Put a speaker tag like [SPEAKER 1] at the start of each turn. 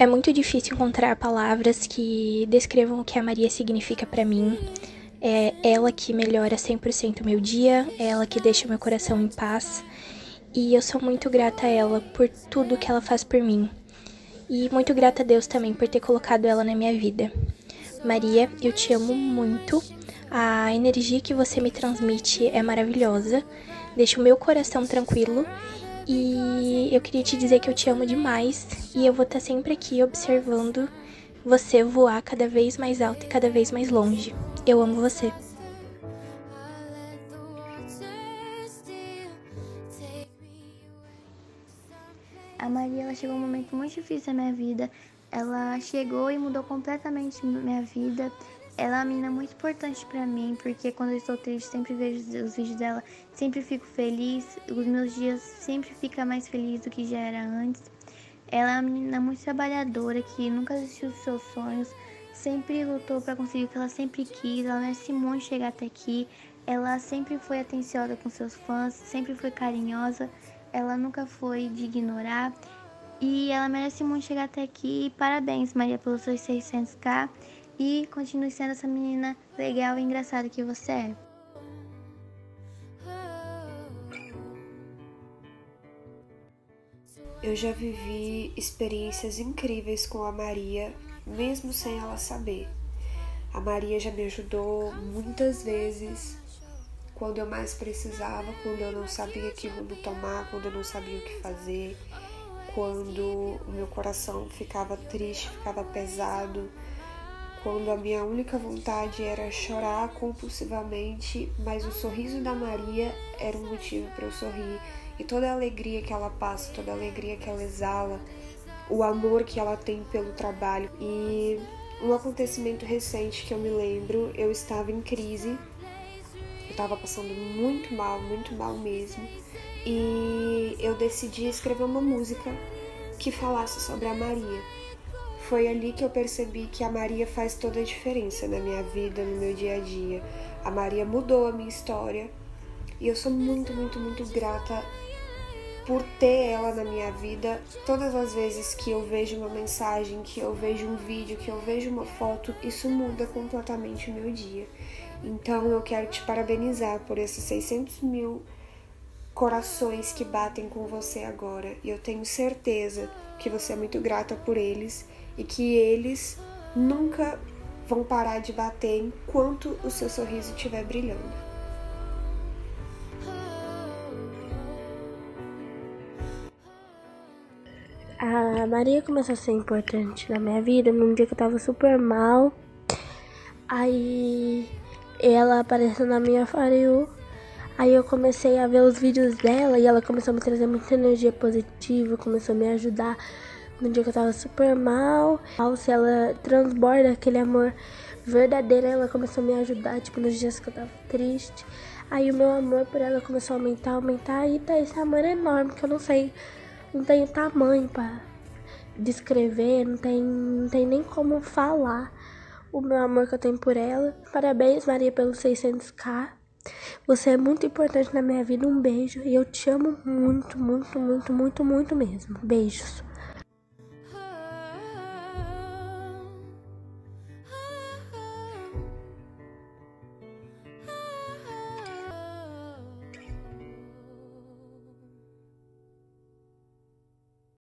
[SPEAKER 1] É muito difícil encontrar palavras que descrevam o que a Maria significa para mim. É ela que melhora 100% o meu dia, é ela que deixa meu coração em paz. E eu sou muito grata a ela por tudo que ela faz por mim. E muito grata a Deus também por ter colocado ela na minha vida. Maria, eu te amo muito. A energia que você me transmite é maravilhosa. Deixa o meu coração tranquilo e eu queria te dizer que eu te amo demais e eu vou estar sempre aqui observando você voar cada vez mais alto e cada vez mais longe. Eu amo você.
[SPEAKER 2] A Maria ela chegou um momento muito difícil na minha vida. Ela chegou e mudou completamente minha vida. Ela é uma menina muito importante para mim, porque quando eu estou triste, sempre vejo os vídeos dela, sempre fico feliz, os meus dias sempre ficam mais felizes do que já era antes. Ela é uma menina muito trabalhadora, que nunca desistiu dos seus sonhos, sempre lutou para conseguir o que ela sempre quis, ela merece muito chegar até aqui. Ela sempre foi atenciosa com seus fãs, sempre foi carinhosa, ela nunca foi de ignorar. E ela merece muito chegar até aqui. Parabéns, Maria, pelos seus 600k e continue sendo essa menina legal e engraçada que você é.
[SPEAKER 3] Eu já vivi experiências incríveis com a Maria, mesmo sem ela saber. A Maria já me ajudou muitas vezes quando eu mais precisava, quando eu não sabia que rumo tomar, quando eu não sabia o que fazer, quando o meu coração ficava triste, ficava pesado quando a minha única vontade era chorar compulsivamente, mas o sorriso da Maria era um motivo para eu sorrir. E toda a alegria que ela passa, toda a alegria que ela exala, o amor que ela tem pelo trabalho. E um acontecimento recente que eu me lembro, eu estava em crise, eu estava passando muito mal, muito mal mesmo, e eu decidi escrever uma música que falasse sobre a Maria. Foi ali que eu percebi que a Maria faz toda a diferença na minha vida, no meu dia a dia. A Maria mudou a minha história e eu sou muito, muito, muito grata por ter ela na minha vida. Todas as vezes que eu vejo uma mensagem, que eu vejo um vídeo, que eu vejo uma foto, isso muda completamente o meu dia. Então eu quero te parabenizar por esses 600 mil corações que batem com você agora. E eu tenho certeza que você é muito grata por eles e que eles nunca vão parar de bater enquanto o seu sorriso estiver brilhando.
[SPEAKER 4] A Maria começou a ser importante na minha vida num dia que eu tava super mal. Aí ela apareceu na minha fario. Aí eu comecei a ver os vídeos dela e ela começou a me trazer muita energia positiva, começou a me ajudar no dia que eu tava super mal. Se ela transborda aquele amor verdadeiro, ela começou a me ajudar, tipo, nos dias que eu tava triste. Aí o meu amor por ela começou a aumentar, aumentar, e tá esse amor enorme que eu não sei, não tenho tamanho para descrever, não tem, não tem nem como falar o meu amor que eu tenho por ela. Parabéns, Maria, pelos 600k. Você é muito importante na minha vida. Um beijo. E eu te amo muito, muito, muito, muito, muito mesmo. Beijos.